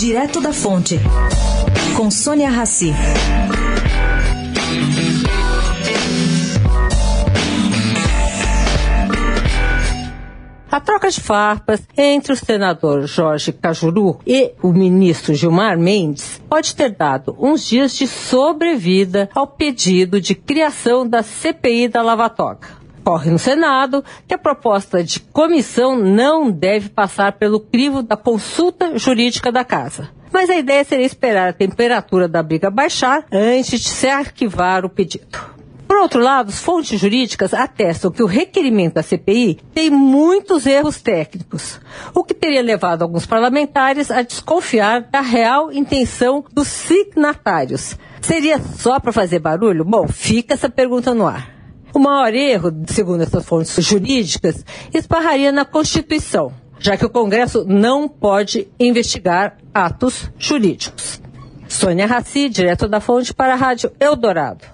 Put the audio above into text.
Direto da Fonte, com Sônia Rassi. A troca de farpas entre o senador Jorge Cajuru e o ministro Gilmar Mendes pode ter dado uns dias de sobrevida ao pedido de criação da CPI da Lava Toga. Corre no Senado que a proposta de comissão não deve passar pelo crivo da consulta jurídica da Casa. Mas a ideia seria esperar a temperatura da briga baixar antes de se arquivar o pedido. Por outro lado, fontes jurídicas atestam que o requerimento da CPI tem muitos erros técnicos, o que teria levado alguns parlamentares a desconfiar da real intenção dos signatários. Seria só para fazer barulho? Bom, fica essa pergunta no ar. O maior erro, segundo essas fontes jurídicas, esbarraria na Constituição, já que o Congresso não pode investigar atos jurídicos. Sônia Raci, direto da fonte para a Rádio Eldorado.